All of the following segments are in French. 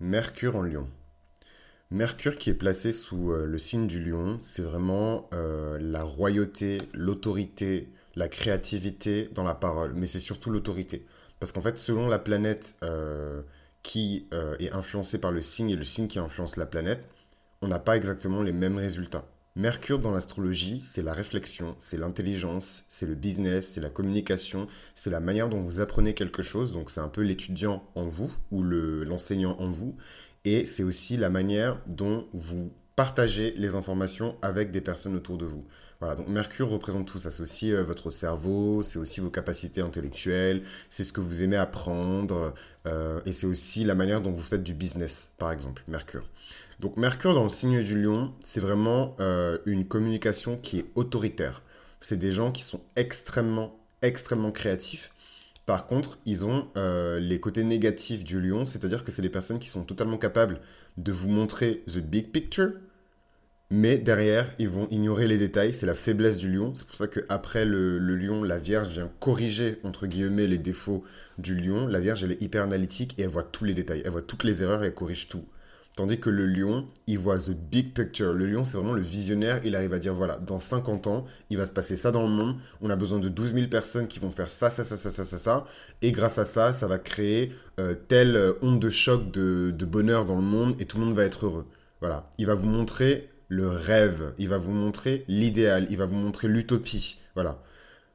Mercure en lion. Mercure qui est placé sous euh, le signe du lion, c'est vraiment euh, la royauté, l'autorité, la créativité dans la parole, mais c'est surtout l'autorité. Parce qu'en fait, selon la planète euh, qui est influencée par le signe et le signe qui influence la planète, on n'a pas exactement les mêmes résultats. Mercure dans l'astrologie, c'est la réflexion, c'est l'intelligence, c'est le business, c'est la communication, c'est la manière dont vous apprenez quelque chose. Donc c'est un peu l'étudiant en vous ou l'enseignant en vous. Et c'est aussi la manière dont vous partagez les informations avec des personnes autour de vous. Voilà, donc Mercure représente tout ça. C'est aussi euh, votre cerveau, c'est aussi vos capacités intellectuelles, c'est ce que vous aimez apprendre, euh, et c'est aussi la manière dont vous faites du business, par exemple, Mercure. Donc Mercure dans le signe du lion, c'est vraiment euh, une communication qui est autoritaire. C'est des gens qui sont extrêmement, extrêmement créatifs. Par contre, ils ont les côtés négatifs du lion, c'est-à-dire que c'est des personnes qui sont totalement capables de vous montrer the big picture, mais derrière, ils vont ignorer les détails. C'est la faiblesse du lion. C'est pour ça qu'après le, le lion, la Vierge vient corriger, entre guillemets, les défauts du lion. La Vierge, elle est hyper analytique et elle voit tous les détails. Elle voit toutes les erreurs et elle corrige tout. Tandis que le lion, il voit the big picture. Le lion, c'est vraiment le visionnaire. Il arrive à dire, voilà, dans 50 ans, il va se passer ça dans le monde. On a besoin de 12 000 personnes qui vont faire ça, ça, ça, ça, ça, ça, ça. Et grâce à ça, ça va créer euh, telle euh, onde de choc de, de bonheur dans le monde et tout le monde va être heureux. Voilà. Il va vous montrer le rêve. Il va vous montrer l'idéal. Il va vous montrer l'utopie. Voilà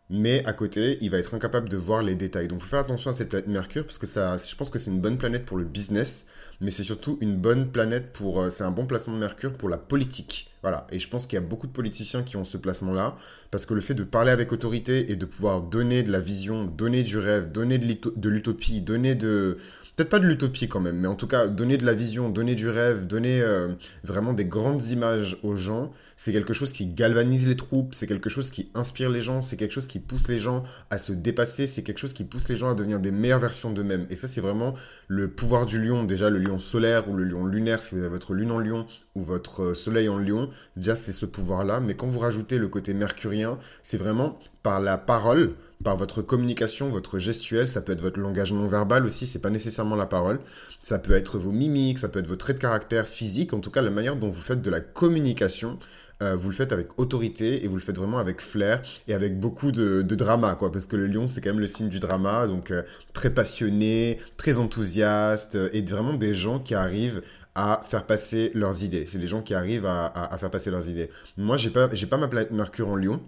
mais à côté, il va être incapable de voir les détails. Donc, faut faire attention à cette planète Mercure, parce que ça, je pense que c'est une bonne planète pour le business, mais c'est surtout une bonne planète pour, euh, c'est un bon placement de Mercure pour la politique. Voilà. Et je pense qu'il y a beaucoup de politiciens qui ont ce placement-là, parce que le fait de parler avec autorité et de pouvoir donner de la vision, donner du rêve, donner de l'utopie, donner de, peut-être pas de l'utopie quand même, mais en tout cas, donner de la vision, donner du rêve, donner euh, vraiment des grandes images aux gens, c'est quelque chose qui galvanise les troupes, c'est quelque chose qui inspire les gens, c'est quelque chose qui pousse les gens à se dépasser, c'est quelque chose qui pousse les gens à devenir des meilleures versions d'eux-mêmes. Et ça, c'est vraiment le pouvoir du lion, déjà le lion solaire ou le lion lunaire, si vous avez votre lune en lion ou votre euh, soleil en lion, déjà c'est ce pouvoir-là. Mais quand vous rajoutez le côté mercurien, c'est vraiment par la parole, par votre communication, votre gestuelle, ça peut être votre langage non verbal aussi, c'est pas nécessairement la parole, ça peut être vos mimiques, ça peut être vos traits de caractère physique, en tout cas la manière dont vous faites de la communication, euh, vous le faites avec autorité et vous le faites vraiment avec flair et avec beaucoup de, drama, quoi, parce que le lion c'est quand même le signe du drama, donc euh, très passionné, très enthousiaste et vraiment des gens qui arrivent à faire passer leurs idées. C'est des gens qui arrivent à, à faire passer leurs idées. Moi, j'ai pas, j'ai pas ma planète Mercure en Lion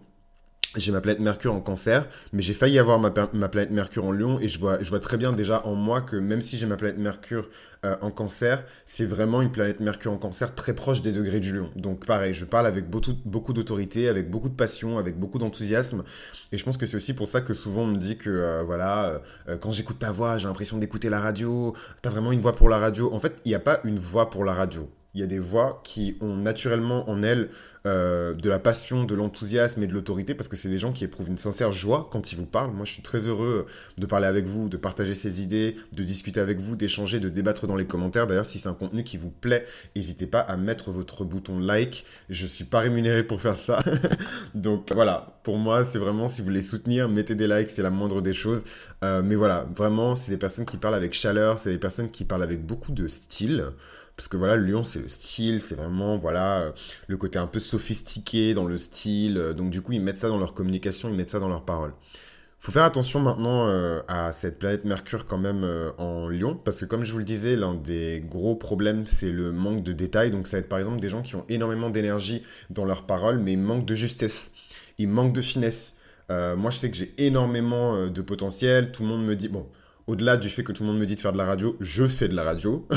j'ai ma planète Mercure en cancer, mais j'ai failli avoir ma, planète Mercure en lion et je vois, très bien déjà en moi que même si j'ai ma planète Mercure euh, en cancer, c'est vraiment une planète Mercure en cancer très proche des degrés du lion. Donc pareil, je parle avec beaucoup, beaucoup d'autorité, avec beaucoup de passion, avec beaucoup d'enthousiasme. Et je pense que c'est aussi pour ça que souvent on me dit que euh, voilà, euh, quand j'écoute ta voix, j'ai l'impression d'écouter la radio, t'as vraiment une voix pour la radio. En fait, il n'y a pas une voix pour la radio il y a des voix qui ont naturellement en elles euh, de la passion, de l'enthousiasme et de l'autorité, parce que c'est des gens qui éprouvent une sincère joie quand ils vous parlent. Moi, je suis très heureux de parler avec vous, de partager ces idées, de discuter avec vous, d'échanger, de débattre dans les commentaires. D'ailleurs, si c'est un contenu qui vous plaît, n'hésitez pas à mettre votre bouton like. Je ne suis pas rémunéré pour faire ça. Donc voilà, pour moi, c'est vraiment, si vous voulez soutenir, mettez des likes, c'est la moindre des choses. Euh, mais voilà, vraiment, c'est des personnes qui parlent avec chaleur, c'est des personnes qui parlent avec beaucoup de style. Parce que voilà, le lion, c'est le style, c'est vraiment, voilà, euh, le côté un peu sophistiqué dans le style. Euh, donc, du coup, ils mettent ça dans leur communication, ils mettent ça dans leurs paroles. Faut faire attention maintenant euh, à cette planète Mercure quand même en Lion, parce que comme je vous le disais, l'un des gros problèmes, c'est le manque de détails. Donc ça va être par exemple des gens qui ont énormément d'énergie dans leurs paroles, mais ils manquent de justesse, ils manquent de finesse. moi, je sais que j'ai énormément de potentiel. Tout le monde me dit, bon, au-delà du fait que tout le monde me dit de faire de la radio, je fais de la radio.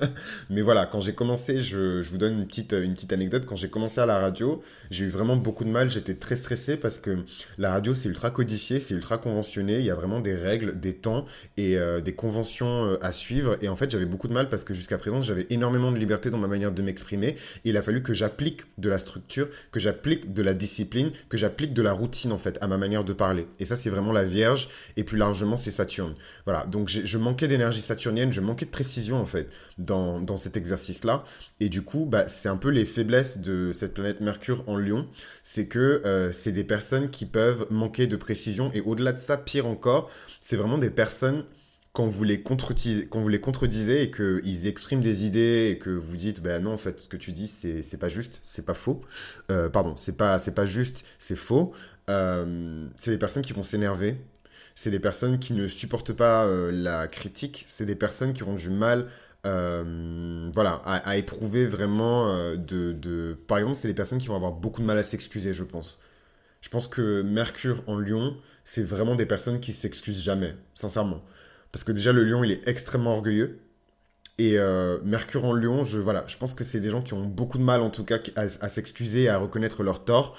Mais voilà, quand j'ai commencé, je, vous donne une petite, une petite anecdote. Quand j'ai commencé à la radio, j'ai eu vraiment beaucoup de mal. J'étais très stressé parce que la radio, c'est ultra codifié, c'est ultra conventionné. Il y a vraiment des règles, des temps et euh, des conventions euh, à suivre. Et en fait, j'avais beaucoup de mal parce que jusqu'à présent, j'avais énormément de liberté dans ma manière de m'exprimer. Il a fallu que j'applique de la structure, que j'applique de la discipline, que j'applique de la routine, en fait, à ma manière de parler. Et ça, c'est vraiment la Vierge. Et plus largement, c'est Saturne. Voilà donc je manquais d'énergie saturnienne, je manquais de précision en fait dans, cet exercice-là. Et du coup, bah, c'est un peu les faiblesses de cette planète Mercure en Lion, c'est que euh, c'est des personnes qui peuvent manquer de précision. Et au-delà de ça, pire encore, c'est vraiment des personnes quand vous les, quand vous les contredisez et qu'ils expriment des idées et que vous dites, ben non, en fait, ce que tu dis, c'est pas juste, c'est pas faux. Euh, pardon, c'est pas, pas juste, c'est faux. Euh, c'est des personnes qui vont s'énerver. C'est des personnes qui ne supportent pas euh, la critique. C'est des personnes qui ont du mal voilà, à, éprouver vraiment de, de... Par exemple, c'est des personnes qui vont avoir beaucoup de mal à s'excuser, je pense. Je pense que Mercure en Lion, c'est vraiment des personnes qui s'excusent jamais, sincèrement. Parce que déjà, le lion, il est extrêmement orgueilleux. Et euh, Mercure en lion, je, voilà, je pense que c'est des gens qui ont beaucoup de mal, en tout cas, à, s'excuser, à reconnaître leur tort.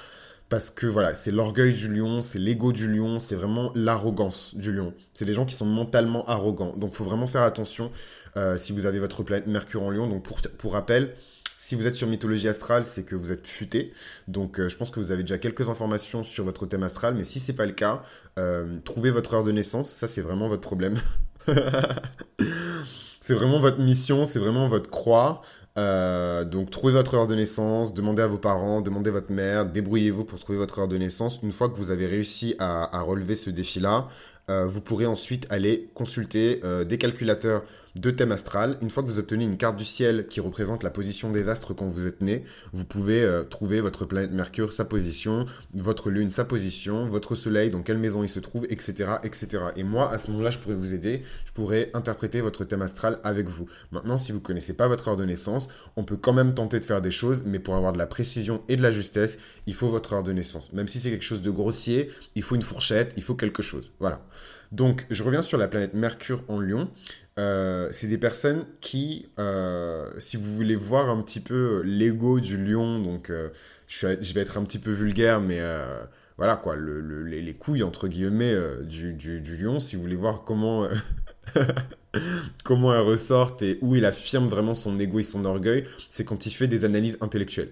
Parce que voilà, c'est l'orgueil du lion, c'est l'ego du lion, c'est vraiment l'arrogance du lion. C'est des gens qui sont mentalement arrogants. Donc, il faut vraiment faire attention euh, si vous avez votre planète Mercure en lion. Donc, pour, pour rappel, si vous êtes sur mythologie astrale, c'est que vous êtes futé. Donc, euh, je pense que vous avez déjà quelques informations sur votre thème astral. Mais si c'est pas le cas, euh, trouvez votre heure de naissance. Ça, c'est vraiment votre problème. c'est vraiment votre mission, c'est vraiment votre croix. Euh, donc, trouvez votre heure de naissance, demandez à vos parents, demandez à votre mère, débrouillez-vous pour trouver votre heure de naissance. Une fois que vous avez réussi à relever ce défi-là, vous pourrez ensuite aller consulter des calculateurs de thème astral. Une fois que vous obtenez une carte du ciel qui représente la position des astres quand vous êtes né, vous pouvez euh, trouver votre planète Mercure, sa position, votre lune, sa position, votre soleil, dans quelle maison il se trouve, etc. etc. Et moi, à ce moment-là, je pourrais vous aider, je pourrais interpréter votre thème astral avec vous. Maintenant, si vous ne connaissez pas votre heure de naissance, on peut quand même tenter de faire des choses, mais pour avoir de la précision et de la justesse, il faut votre heure de naissance. Même si c'est quelque chose de grossier, il faut une fourchette, il faut quelque chose. Voilà. Donc, je reviens sur la planète Mercure en Lion. Euh, c'est des personnes qui, euh, si vous voulez voir un petit peu l'ego du lion, donc euh, je, vais être un petit peu vulgaire, mais voilà quoi, les, couilles entre guillemets du, du, lion, si vous voulez voir comment, comment elles ressortent et où il affirme vraiment son ego et son orgueil, c'est quand il fait des analyses intellectuelles.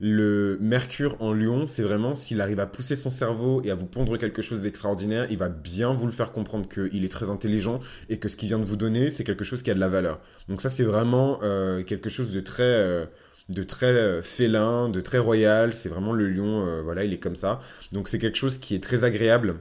Le Mercure en Lion, c'est vraiment s'il arrive à pousser son cerveau et à vous pondre quelque chose d'extraordinaire, il va bien vous le faire comprendre qu'il est très intelligent et que ce qu'il vient de vous donner, c'est quelque chose qui a de la valeur. Donc ça, c'est vraiment euh, quelque chose de très, euh, de très euh, félin, de très royal. C'est vraiment le lion, voilà, il est comme ça. Donc c'est quelque chose qui est très agréable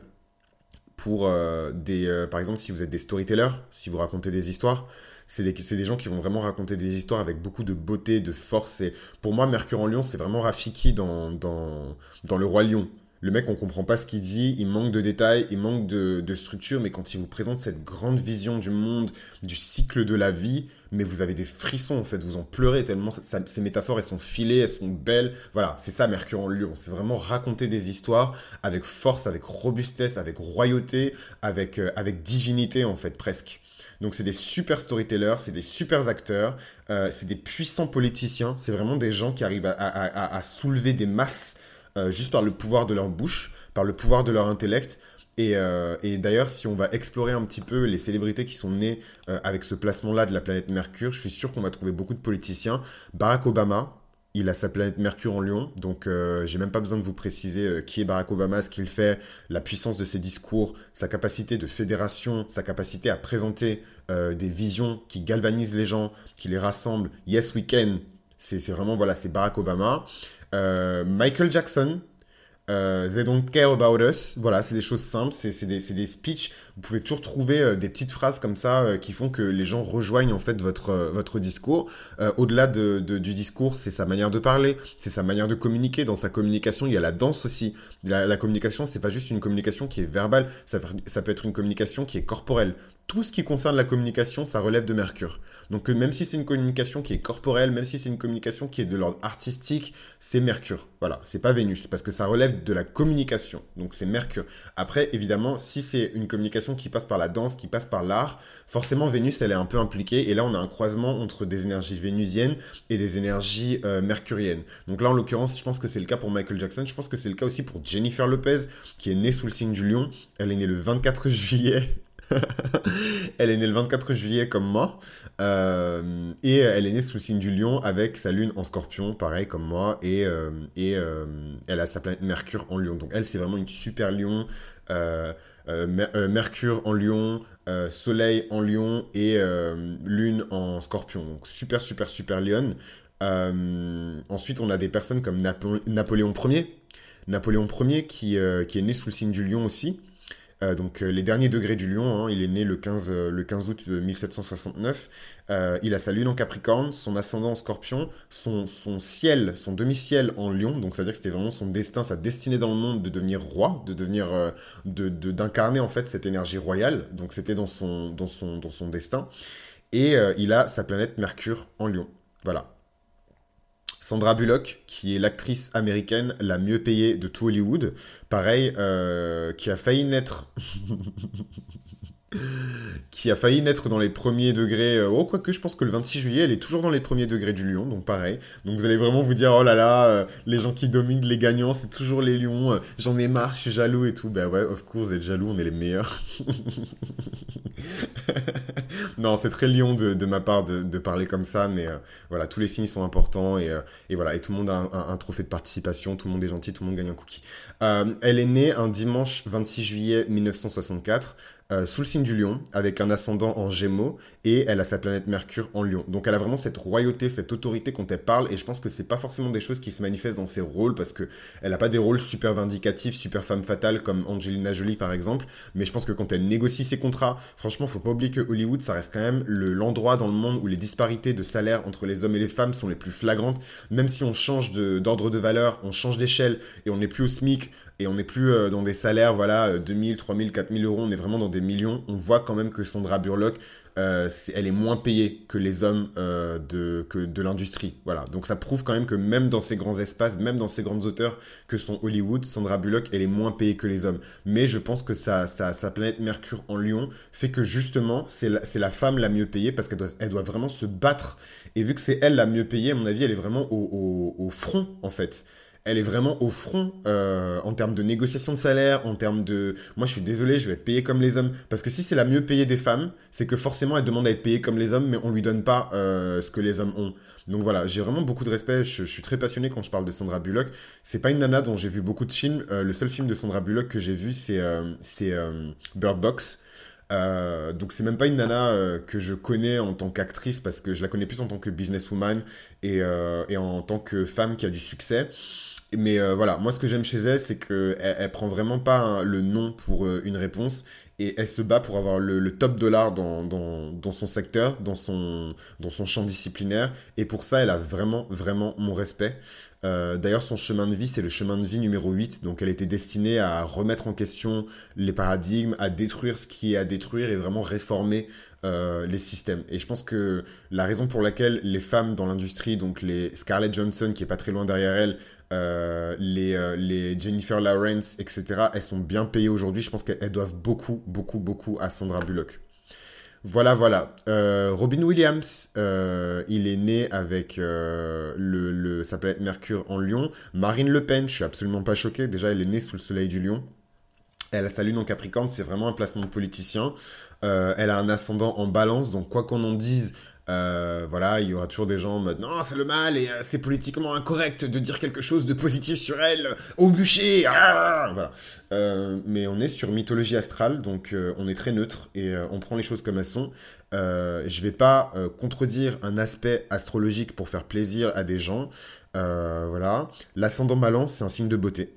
pour des, par exemple, si vous êtes des storytellers, si vous racontez des histoires c'est des, gens qui vont vraiment raconter des histoires avec beaucoup de beauté, de force. Et pour moi, Mercure en Lion, c'est vraiment Rafiki dans, Le Roi Lion. Le mec, on comprend pas ce qu'il dit, il manque de détails, il manque de, structure, mais quand il vous présente cette grande vision du monde, du cycle de la vie, mais vous avez des frissons en fait, vous en pleurez tellement ces métaphores elles sont filées, elles sont belles. Voilà, c'est ça Mercure en Lion, c'est vraiment raconter des histoires avec force, avec robustesse, avec royauté, avec, euh, avec divinité en fait presque. Donc c'est des super storytellers, c'est des super acteurs, euh, c'est des puissants politiciens, c'est vraiment des gens qui arrivent à, soulever des masses euh, juste par le pouvoir de leur bouche, par le pouvoir de leur intellect. Et, euh, et d'ailleurs, si on va explorer un petit peu les célébrités qui sont nées avec ce placement-là de la planète Mercure, je suis sûr qu'on va trouver beaucoup de politiciens. Barack Obama, il a sa planète Mercure en Lion, donc euh, j'ai même pas besoin de vous préciser euh, qui est Barack Obama, ce qu'il fait, la puissance de ses discours, sa capacité de fédération, sa capacité à présenter euh, des visions qui galvanisent les gens, qui les rassemblent. Yes, we can. C'est vraiment, voilà, c'est Barack Obama. Michael Jackson, euh, they don't care about us. Voilà, c'est des choses simples, c'est des speeches. Vous pouvez toujours trouver euh, des petites phrases comme ça euh, qui font que les gens rejoignent en fait votre, euh, votre discours. Au-delà de, du discours, c'est sa manière de parler, c'est sa manière de communiquer. Dans sa communication, il y a la danse aussi. La, la communication, c'est pas juste une communication qui est verbale, ça, ça peut être une communication qui est corporelle tout ce qui concerne la communication, ça relève de Mercure. Donc même si c'est une communication qui est corporelle, même si c'est une communication qui est de l'ordre artistique, c'est Mercure. Voilà, c'est pas Vénus parce que ça relève de la communication. Donc c'est Mercure. Après évidemment, si c'est une communication qui passe par la danse, qui passe par l'art, forcément Vénus elle est un peu impliquée et là on a un croisement entre des énergies vénusiennes et des énergies euh, mercuriennes. Donc là en l'occurrence, je pense que c'est le cas pour Michael Jackson, je pense que c'est le cas aussi pour Jennifer Lopez qui est née sous le signe du lion. Elle est née le 24 juillet elle est née le 24 juillet comme moi. Euh, et elle est née sous le signe du lion avec sa lune en scorpion, pareil comme moi. Et, euh, et euh, elle a sa planète Mercure en lion. Donc elle, c'est vraiment une super lion. Mercure en lion, Soleil en lion et lune en scorpion. Super, super, super lion. ensuite, on a des personnes comme Napoléon Ier. Napoléon Ier qui, qui est né sous le signe du lion aussi. Euh, donc les derniers degrés du lion. Hein. il est né le 15, le 15 août 1769. il a sa lune en Capricorne, son ascendant en Scorpion, son, son ciel, son demi-ciel en lion. Donc, c'est-à-dire que c'était vraiment son destin, sa destinée dans le monde de devenir roi, de devenir, de, d'incarner en fait cette énergie royale. Donc, c'était dans son, dans, son, dans son destin. Et il a sa planète Mercure en lion. Voilà. Sandra Bullock, qui est l'actrice américaine la mieux payée de tout Hollywood, pareil, euh, qui a failli naître qui a failli naître dans les premiers degrés. Euh, oh, quoique je pense que le 26 juillet, elle est toujours dans les premiers degrés du lion, donc pareil. Donc vous allez vraiment vous dire, oh là là, euh, les gens qui dominent, les gagnants, c'est toujours les lions, euh, j'en ai marre, je suis jaloux et tout. Ben ouais, of course, être jaloux, on est les meilleurs. non, c'est très lion de, ma part de, parler comme ça, mais voilà, tous les signes sont importants et, voilà, et tout le monde a un, trophée de participation, tout le monde est gentil, tout le monde gagne un cookie. elle est née un dimanche 26 juillet 1964. Euh, sous le signe du lion, avec un ascendant en gémeaux, et elle a sa planète Mercure en lion. Donc elle a vraiment cette royauté, cette autorité quand elle parle, et je pense que c'est pas forcément des choses qui se manifestent dans ses rôles, parce que elle a pas des rôles super vindicatifs, super femme fatale, comme Angelina Jolie par exemple, mais je pense que quand elle négocie ses contrats, franchement, faut pas oublier que Hollywood, ça reste quand même l'endroit dans le monde où les disparités de salaire entre les hommes et les femmes sont les plus flagrantes, même si on change d'ordre de, valeur, on change d'échelle, et on n'est plus au SMIC, et on n'est plus euh, dans des salaires, voilà, 2000, 3000, 4000 euros, on est vraiment dans des millions. On voit quand même que Sandra Burlock, euh, elle est moins payée que les hommes euh, de, que de l'industrie. Voilà. Donc ça prouve quand même que même dans ces grands espaces, même dans ces grandes auteurs que sont Hollywood, Sandra Bullock, elle est moins payée que les hommes. Mais je pense que sa, sa, sa planète Mercure en Lion fait que justement, c'est la, la, femme la mieux payée parce qu'elle doit, elle doit vraiment se battre. Et vu que c'est elle la mieux payée, à mon avis, elle est vraiment au, au, au front, en fait elle est vraiment au front euh, en termes de négociation de salaire, en termes de... Moi, je suis désolé, je vais être payé comme les hommes. Parce que si c'est la mieux payée des femmes, c'est que forcément, elle demande à être payée comme les hommes, mais on lui donne pas euh, ce que les hommes ont. Donc voilà, j'ai vraiment beaucoup de respect. Je, suis très passionné quand je parle de Sandra Bullock. C'est pas une nana dont j'ai vu beaucoup de films. Euh, le seul film de Sandra Bullock que j'ai vu, c'est Bird Box. Donc c'est même pas une nana que je connais en tant qu'actrice parce que je la connais plus en tant que businesswoman et, et en tant que femme qui a du succès. Mais euh, voilà, moi ce que j'aime chez elle, c'est qu'elle elle prend vraiment pas le nom pour euh, une réponse et elle se bat pour avoir le, top dollar dans, son secteur, dans son, dans son champ disciplinaire. Et pour ça, elle a vraiment, vraiment mon respect. Euh, D'ailleurs, son chemin de vie, c'est le chemin de vie numéro 8. Donc, elle était destinée à remettre en question les paradigmes, à détruire ce qui est à détruire et vraiment réformer euh, les systèmes. Et je pense que la raison pour laquelle les femmes dans l'industrie, donc les Scarlett Johnson, qui est pas très loin derrière elle, euh, les, euh, les Jennifer Lawrence, etc., elles sont bien payées aujourd'hui. Je pense qu'elles doivent beaucoup, beaucoup, beaucoup à Sandra Bullock. Voilà, voilà. Euh, Robin Williams, il est né avec le, le, sa planète Mercure en Lion. Marine Le Pen, je suis absolument pas choqué. Déjà, elle est née sous le soleil du Lion. Elle a sa lune en Capricorne, c'est vraiment un placement de politicien. elle a un ascendant en balance, donc quoi qu'on en dise, euh, voilà, il y aura toujours des gens en mode non, c'est le mal et euh, c'est politiquement incorrect de dire quelque chose de positif sur elle au bûcher. Ah voilà. Euh, mais on est sur mythologie astrale, donc on est très neutre et on prend les choses comme elles sont. je vais pas contredire un aspect astrologique pour faire plaisir à des gens. voilà. L'ascendant balance, c'est un signe de beauté.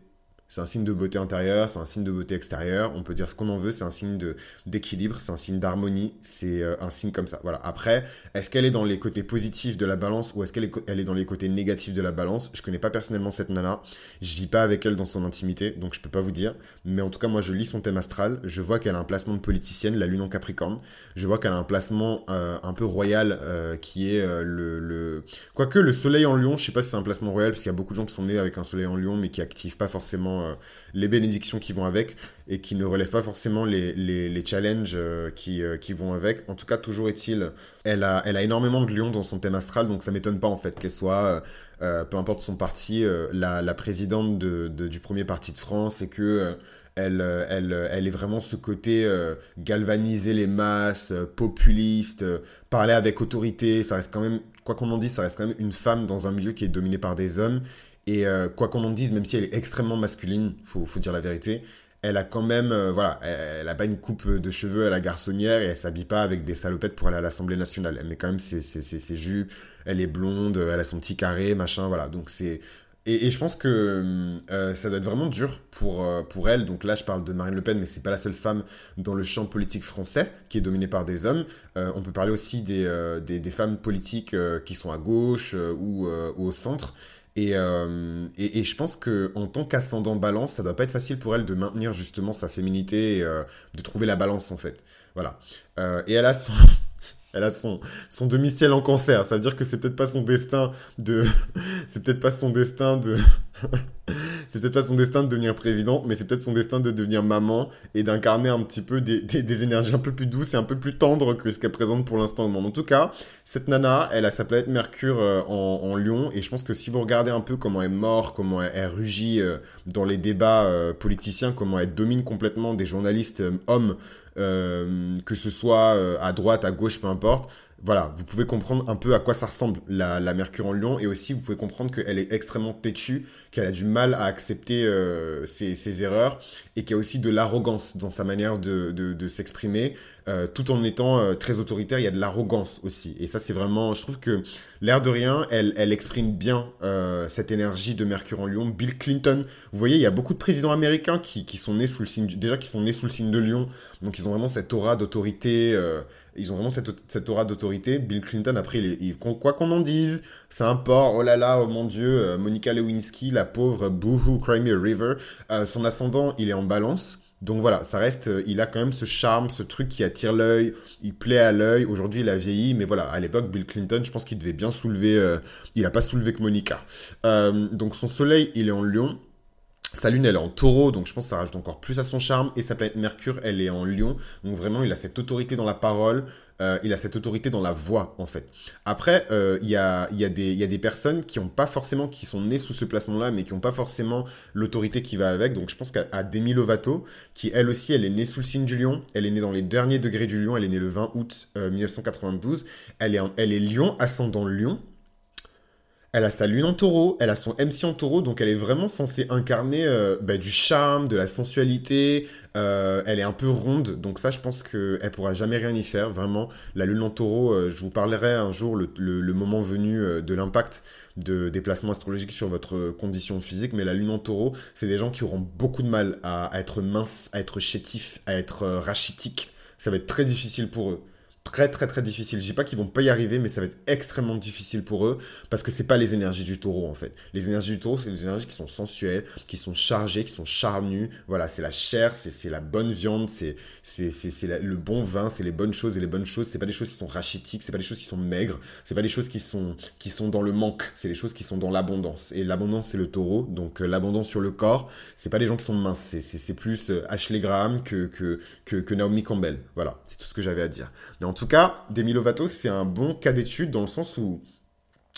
C'est un signe de beauté intérieure, c'est un signe de beauté extérieure. On peut dire ce qu'on en veut, c'est un signe d'équilibre, c'est un signe d'harmonie, c'est euh, un signe comme ça. Voilà. Après, est-ce qu'elle est dans les côtés positifs de la balance ou est-ce qu'elle est, elle est dans les côtés négatifs de la balance? Je connais pas personnellement cette nana. Je vis pas avec elle dans son intimité, donc je peux pas vous dire. Mais en tout cas, moi, je lis son thème astral. Je vois qu'elle a un placement de politicienne, la lune en Capricorne. Je vois qu'elle a un placement euh, un peu royal euh, qui est le, le, Quoique le soleil en lion, je sais pas si c'est un placement royal parce qu'il y a beaucoup de gens qui sont nés avec un soleil en lion mais qui activent pas forcément euh, les bénédictions qui vont avec et qui ne relèvent pas forcément les, challenges euh, qui, euh, qui vont avec. En tout cas, toujours est-il, elle a, énormément de lions dans son thème astral, donc ça m'étonne pas en fait qu'elle soit, peu importe son parti, la, présidente de, du premier parti de France et que elle, elle est vraiment ce côté galvaniser les masses, populiste, parler avec autorité. Ça reste quand même, quoi qu'on en dise, ça reste quand même une femme dans un milieu qui est dominé par des hommes et euh, quoi qu'on en dise, même si elle est extrêmement masculine, faut, faut dire la vérité, elle a quand même, euh, voilà, elle, a pas une coupe de cheveux à la garçonnière et elle s'habille pas avec des salopettes pour aller à l'Assemblée nationale. Elle met quand même ses, ses, ses, jupes, elle est blonde, elle a son petit carré, machin, voilà. Donc c'est Et, je pense que euh, ça doit être vraiment dur pour, euh, pour elle. Donc là, je parle de Marine Le Pen, mais c'est pas la seule femme dans le champ politique français qui est dominé par des hommes. Euh, on peut parler aussi des, des, femmes politiques qui sont à gauche ou, au centre. Et, et, et, je pense qu'en tant qu'ascendant balance, ça doit pas être facile pour elle de maintenir justement sa féminité et de trouver la balance en fait. Voilà. et elle a son, elle a son, son demi-ciel en cancer. Ça veut dire que c'est peut-être pas son destin de. c'est peut-être pas son destin de. c'est peut-être pas son destin de devenir président, mais c'est peut-être son destin de devenir maman et d'incarner un petit peu des, des, énergies un peu plus douces et un peu plus tendres que ce qu'elle présente pour l'instant au monde. En tout cas, cette nana, elle a sa planète Mercure euh, en, en, lion et je pense que si vous regardez un peu comment elle morte, comment elle, rugit euh, dans les débats euh, politiciens, comment elle domine complètement des journalistes hommes que ce soit euh, à droite, à gauche, peu importe. Voilà, vous pouvez comprendre un peu à quoi ça ressemble la, Mercure en Lion et aussi vous pouvez comprendre qu'elle est extrêmement têtue, qu'elle a du mal à accepter euh, ses, erreurs et qu'il y a aussi de l'arrogance dans sa manière de, s'exprimer, tout en étant très autoritaire, il y a de l'arrogance aussi. Et ça c'est vraiment, je trouve que l'air de rien, elle, elle exprime bien cette énergie de Mercure en Lion. Bill Clinton, vous voyez, il y a beaucoup de présidents américains qui, qui sont nés sous le signe, déjà qui sont nés sous le signe de Lion, donc ils ont vraiment cette aura d'autorité. Euh, ils ont vraiment cette, aura d'autorité. Bill Clinton, après, il, quoi qu'on en dise, c'est un. Oh là là, oh mon Dieu, euh, Monica Lewinsky, la pauvre, boohoo, cry me a river. Euh, son ascendant, il est en balance. Donc voilà, ça reste, il a quand même ce charme, ce truc qui attire l'œil, il plaît à l'œil. Aujourd'hui, il a vieilli, mais voilà, à l'époque, Bill Clinton, je pense qu'il devait bien soulever. il n'a pas soulevé que Monica. donc son soleil, il est en Lion. Sa lune, elle est en taureau, donc je pense que ça rajoute encore plus à son charme. Et sa planète Mercure, elle est en lion. Donc vraiment, il a cette autorité dans la parole. Euh, il a cette autorité dans la voix, en fait. Après, euh, il y, a, y, a y, a, des personnes qui ont pas forcément, qui sont nées sous ce placement-là, mais qui n'ont pas forcément l'autorité qui va avec. Donc je pense qu'à Demi Lovato, qui elle aussi, elle est née sous le signe du lion. Elle est née dans les derniers degrés du lion. Elle est née le 20 août 1992. Euh, elle est, elle est lion, ascendant lion. Elle a sa lune en taureau, elle a son MC en taureau, donc elle est vraiment censée incarner euh, bah, du charme, de la sensualité. Euh, elle est un peu ronde, donc ça, je pense qu'elle pourra jamais rien y faire. Vraiment, la lune en taureau, euh, je vous parlerai un jour, le, moment venu, de l'impact de déplacements astrologiques sur votre condition physique. Mais la lune en taureau, c'est des gens qui auront beaucoup de mal à, à être minces, à être chétifs, à être rachitiques. Ça va être très difficile pour eux très très très difficile. Je dis pas qu'ils vont pas y arriver, mais ça va être extrêmement difficile pour eux parce que c'est pas les énergies du taureau en fait. Les énergies du taureau, c'est des énergies qui sont sensuelles, qui sont chargées, qui sont charnues. Voilà, c'est la chair, c'est la bonne viande, c'est le bon vin, c'est les bonnes choses et les bonnes choses. C'est pas des choses qui sont rachitiques, c'est pas des choses qui sont maigres, c'est pas des choses qui sont qui sont dans le manque, c'est les choses qui sont dans l'abondance. Et l'abondance c'est le taureau, donc euh, l'abondance sur le corps, c'est pas les gens qui sont minces, c'est plus euh, Ashley Graham que que, que que Naomi Campbell. Voilà, c'est tout ce que j'avais à dire. Mais en tout cas, Demi Lovato, c'est un bon cas d'étude dans le sens où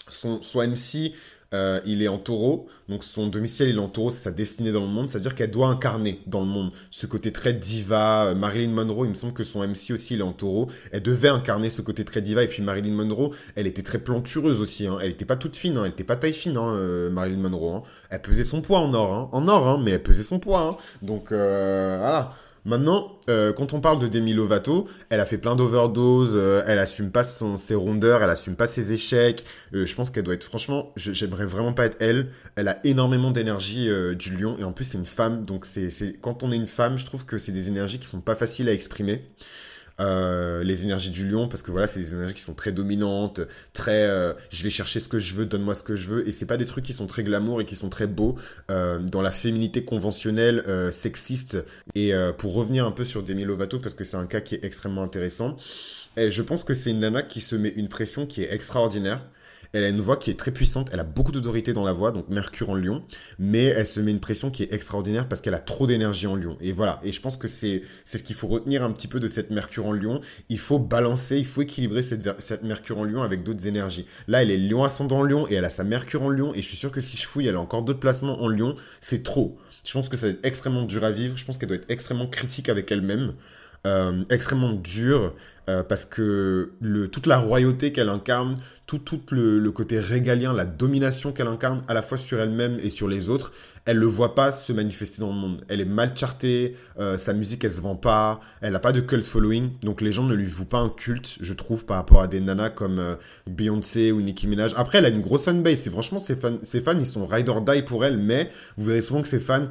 son, MC, euh, il est en taureau, donc son domicile il est en taureau, c'est sa destinée dans le monde, c'est-à-dire qu'elle doit incarner dans le monde ce côté très diva. Euh, Marilyn Monroe, il me semble que son MC aussi il est en taureau, elle devait incarner ce côté très diva, et puis Marilyn Monroe, elle était très plantureuse aussi, hein. elle n'était pas toute fine, hein. elle n'était pas taille fine, hein, euh, Marilyn Monroe, elle pesait son poids en or, en or, mais elle pesait son poids, donc voilà. Maintenant, euh, quand on parle de Demi Lovato, elle a fait plein d'overdoses, euh, elle assume pas ses rondeurs, elle assume pas ses échecs. Euh, je pense qu'elle doit être, franchement, j'aimerais vraiment pas être elle. Elle a énormément d'énergie du lion et en plus c'est une femme, donc c'est quand on est une femme, je trouve que c'est des énergies qui sont pas faciles à exprimer. Euh, les énergies du lion parce que voilà c'est des énergies qui sont très dominantes très euh, je vais chercher ce que je veux donne-moi ce que je veux et c'est pas des trucs qui sont très glamour et qui sont très beaux. Euh, dans la féminité conventionnelle sexiste et pour revenir un peu sur Demi Lovato parce que c'est un cas qui est extrêmement intéressant et je pense que c'est une nana qui se met une pression qui est extraordinaire elle a une voix qui est très puissante, elle a beaucoup d'autorité dans la voix, donc Mercure en lion, mais elle se met une pression qui est extraordinaire parce qu'elle a trop d'énergie en lion. Et voilà, et je pense que c'est ce qu'il faut retenir un petit peu de cette Mercure en lion. Il faut balancer, il faut équilibrer cette, Mercure en lion avec d'autres énergies. Là, elle est lion ascendant en lion et elle a sa Mercure en lion, et je suis sûr que si je fouille, elle a encore d'autres placements en lion, c'est trop. Je pense que ça va être extrêmement dur à vivre, je pense qu'elle doit être extrêmement critique avec elle-même. Euh, extrêmement dure euh, parce que le, toute la royauté qu'elle incarne, tout, tout le, côté régalien, la domination qu'elle incarne à la fois sur elle-même et sur les autres, elle le voit pas se manifester dans le monde. Elle est mal chartée, euh, sa musique elle se vend pas, elle a pas de cult following, donc les gens ne lui vouent pas un culte, je trouve, par rapport à des nanas comme euh, Beyoncé ou Nicki Minaj. Après, elle a une grosse fanbase et franchement, ses fans, ses fans ils sont ride or die pour elle, mais vous verrez souvent que ses fans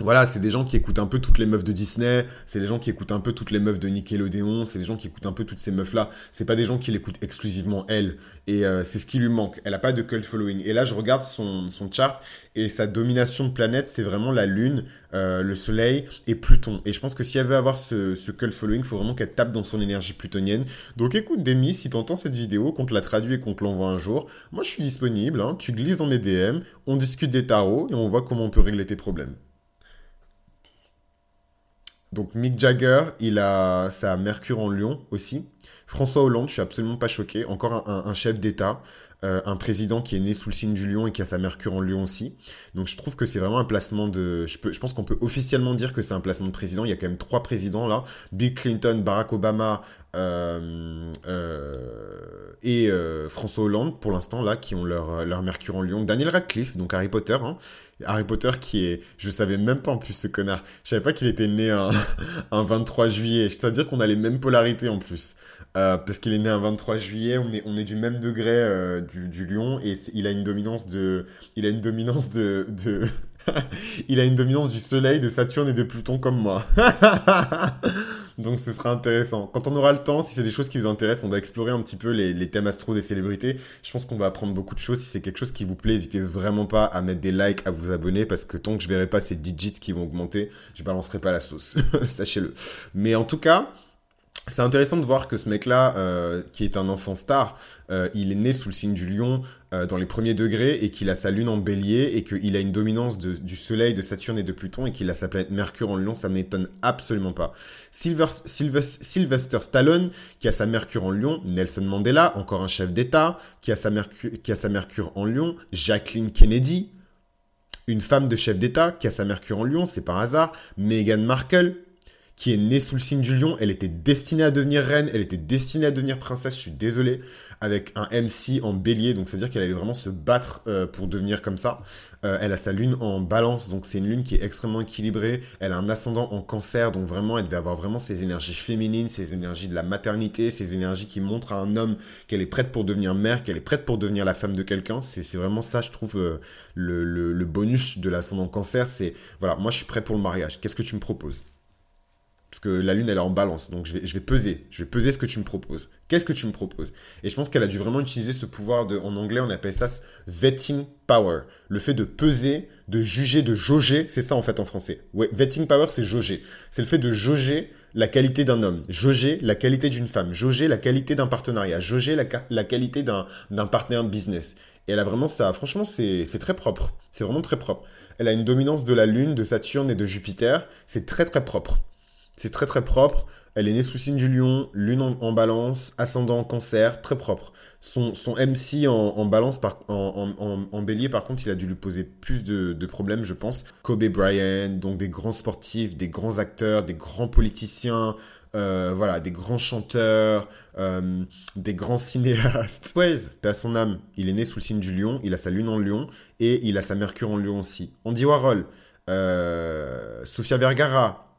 voilà, c'est des gens qui écoutent un peu toutes les meufs de Disney, c'est des gens qui écoutent un peu toutes les meufs de Nickelodeon, c'est des gens qui écoutent un peu toutes ces meufs-là. C'est pas des gens qui l'écoutent exclusivement elle. Et euh, c'est ce qui lui manque. Elle a pas de cult following. Et là, je regarde son, son chart et sa domination de planète, c'est vraiment la Lune, euh, le Soleil et Pluton. Et je pense que si elle veut avoir ce, ce cult following, il faut vraiment qu'elle tape dans son énergie plutonienne. Donc écoute, Demi, si t'entends cette vidéo, qu'on te la traduit et qu'on te l'envoie un jour, moi je suis disponible. Hein. tu glisses dans mes DM, on discute des tarots et on voit comment on peut régler tes problèmes. Donc Mick Jagger, il a sa Mercure en Lion aussi. François Hollande, je suis absolument pas choqué. Encore un, chef d'État, euh, un président qui est né sous le signe du lion et qui a sa Mercure en Lion aussi. Donc je trouve que c'est vraiment un placement de... Je, peux, je pense qu'on peut officiellement dire que c'est un placement de président. Il y a quand même trois présidents là. Bill Clinton, Barack Obama euh, euh, et François Hollande pour l'instant là qui ont leur, leur Mercure en Lion. Daniel Radcliffe, donc Harry Potter. Hein, Harry Potter qui est... Je savais même pas en plus ce connard. Je savais pas qu'il était né un, un 23 juillet. Je à dire qu'on a les mêmes polarités en plus. Euh, parce qu'il est né un 23 juillet, on est, on est du même degré euh, du, du, lion et il a une dominance de... Il a une dominance de... de... il a une dominance du soleil, de Saturne et de Pluton comme moi. Donc ce sera intéressant. Quand on aura le temps, si c'est des choses qui vous intéressent, on va explorer un petit peu les, thèmes astro des célébrités. Je pense qu'on va apprendre beaucoup de choses. Si c'est quelque chose qui vous plaît, n'hésitez vraiment pas à mettre des likes, à vous abonner, parce que tant que je verrai pas ces digits qui vont augmenter, je balancerai pas la sauce. Sachez-le. Mais en tout cas, c'est intéressant de voir que ce mec-là, euh, qui est un enfant star, euh, il est né sous le signe du lion euh, dans les premiers degrés et qu'il a sa lune en bélier et qu'il a une dominance du soleil, de Saturne et de Pluton et qu'il a sa planète Mercure en lion, ça m'étonne absolument pas. Sylvester Stallone, qui a sa Mercure en lion, Nelson Mandela, encore un chef d'État, qui, a sa Mercure, qui a sa Mercure en lion, Jacqueline Kennedy, une femme de chef d'État qui a sa Mercure en lion, c'est par hasard, Meghan Markle, qui est née sous le signe du lion. Elle était destinée à devenir reine, elle était destinée à devenir princesse, je suis désolé, avec un MC en bélier, donc c'est-à-dire qu'elle allait vraiment se battre euh, pour devenir comme ça. Euh, elle a sa lune en balance, donc c'est une lune qui est extrêmement équilibrée. Elle a un ascendant en cancer, donc vraiment, elle devait avoir vraiment ses énergies féminines, ses énergies de la maternité, ses énergies qui montrent à un homme qu'elle est prête pour devenir mère, qu'elle est prête pour devenir la femme de quelqu'un. C'est vraiment ça, je trouve, euh, le, le bonus de l'ascendant cancer. C'est, voilà, moi je suis prêt pour le mariage. Qu'est-ce que tu me proposes? Parce que la lune elle est en balance, donc je vais, peser, je vais peser ce que tu me proposes. Qu'est-ce que tu me proposes? Et je pense qu'elle a dû vraiment utiliser ce pouvoir de, en anglais on appelle ça vetting power, le fait de peser, de juger, de jauger, c'est ça en fait en français. Vetting power c'est jauger, c'est le fait de jauger la qualité d'un homme, jauger la qualité d'une femme, jauger la qualité d'un partenariat, jauger la, la qualité d'un partenaire business. Et elle a vraiment ça, franchement c'est très propre, c'est vraiment très propre. Elle a une dominance de la lune, de Saturne et de Jupiter, c'est très très propre. C'est très très propre. Elle est née sous signe du lion, lune en, balance, ascendant en cancer, très propre. Son, MC en, balance, par, en, bélier, par contre, il a dû lui poser plus de, problèmes, je pense. Kobe Bryant, donc des grands sportifs, des grands acteurs, des grands politiciens, euh, voilà, des grands chanteurs, euh, des grands cinéastes. Swayze, paix à son âme, il est né sous le signe du lion, il a sa lune en lion et il a sa mercure en lion aussi. Andy Warhol, euh, Sofia Vergara,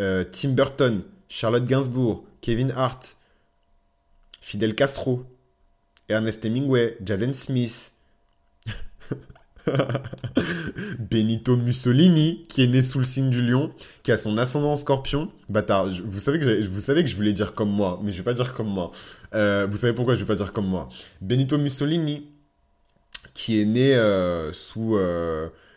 euh, Tim Burton, Charlotte Gainsbourg, Kevin Hart, Fidel Castro, Ernest Hemingway, Jaden Smith, Benito Mussolini, qui est né sous le signe du lion, qui a son ascendant en scorpion. Bâtard, vous savez, que je voulais dire comme moi, mais je vais pas dire comme moi. Euh, vous savez pourquoi je vais pas dire comme moi Benito Mussolini, qui est né euh, sous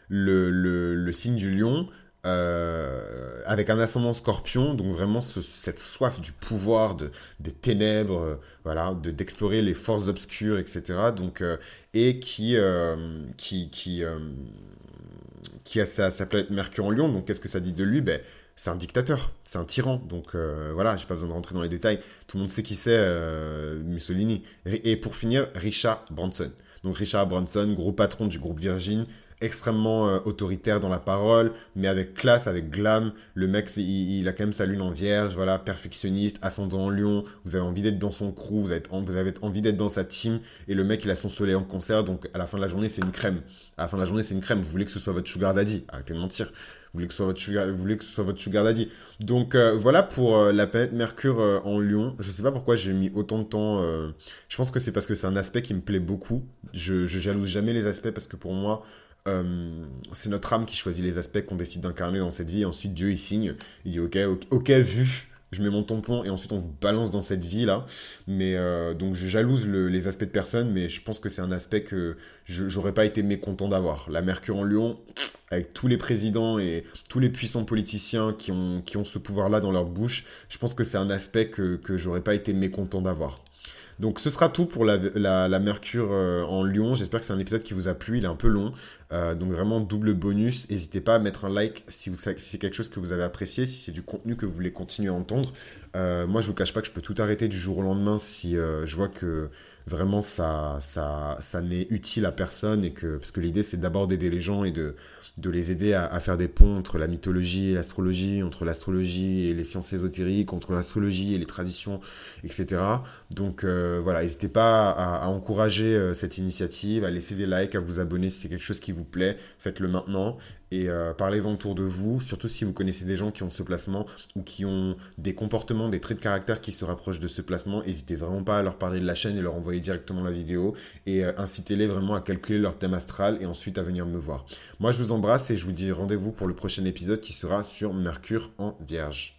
le, signe du lion, euh, avec un ascendant scorpion, donc vraiment cette soif du pouvoir, de, des ténèbres, euh, voilà, d'explorer les forces obscures, etc. Donc, euh, et qui, a sa, planète Mercure en Lion. Donc, qu'est-ce que ça dit de lui? Ben, C'est un dictateur, c'est un tyran. Donc, voilà, j'ai pas besoin de rentrer dans les détails. Tout le monde sait qui c'est, Mussolini. Et pour finir, Richard Branson. Donc, Richard Branson, gros patron du groupe Virgin, extrêmement euh, autoritaire dans la parole, mais avec classe, avec glam. Le mec, il, a quand même sa lune en vierge, voilà, perfectionniste, ascendant en lion. Vous avez envie d'être dans son crew, vous avez, envie d'être dans sa team. Et le mec, il a son soleil en concert, donc à la fin de la journée, c'est une crème. À la fin de la journée, c'est une crème. Vous voulez que ce soit votre sugar daddy? Arrêtez de mentir. Vous voulez que ce soit votre sugar, vous voulez que ce soit votre sugar daddy. Donc euh, voilà pour euh, la planète Mercure en Lion. Je sais pas pourquoi j'ai mis autant de temps. je pense que c'est parce que c'est un aspect qui me plaît beaucoup. Je, je jalouse jamais les aspects parce que pour moi, euh, c'est notre âme qui choisit les aspects qu'on décide d'incarner dans cette vie. Et ensuite, Dieu, il signe. Il dit, OK, ok, vu. Je mets mon tampon et ensuite on vous balance dans cette vie là. Mais euh, donc je jalouse les aspects de personne, mais je pense que c'est un aspect que j'aurais pas été mécontent d'avoir. La Mercure en Lion, avec tous les présidents et tous les puissants politiciens qui ont, qui ont ce pouvoir-là dans leur bouche, je pense que c'est un aspect que, que j'aurais pas été mécontent d'avoir. Donc ce sera tout pour la, la, Mercure euh, en Lyon. J'espère que c'est un épisode qui vous a plu. Il est un peu long. Euh, donc vraiment double bonus. N'hésitez pas à mettre un like si, c'est quelque chose que vous avez apprécié, si c'est du contenu que vous voulez continuer à entendre. Euh, moi je vous cache pas que je peux tout arrêter du jour au lendemain si je vois que vraiment ça, ça, ça n'est utile à personne et que parce que l'idée c'est d'abord d'aider les gens et de de les aider à, faire des ponts entre la mythologie et l'astrologie, entre l'astrologie et les sciences ésotériques, entre l'astrologie et les traditions, etc. Donc euh, voilà, n'hésitez pas à, encourager euh, cette initiative, à laisser des likes, à vous abonner si c'est quelque chose qui vous plaît, faites-le maintenant et euh, parlez-en autour de vous, surtout si vous connaissez des gens qui ont ce placement ou qui ont des comportements, des traits de caractère qui se rapprochent de ce placement. N'hésitez vraiment pas à leur parler de la chaîne et leur envoyer directement la vidéo et incitez-les vraiment à calculer leur thème astral et ensuite à venir me voir. Moi, je vous embrasse et je vous dis rendez-vous pour le prochain épisode qui sera sur Mercure en Vierge.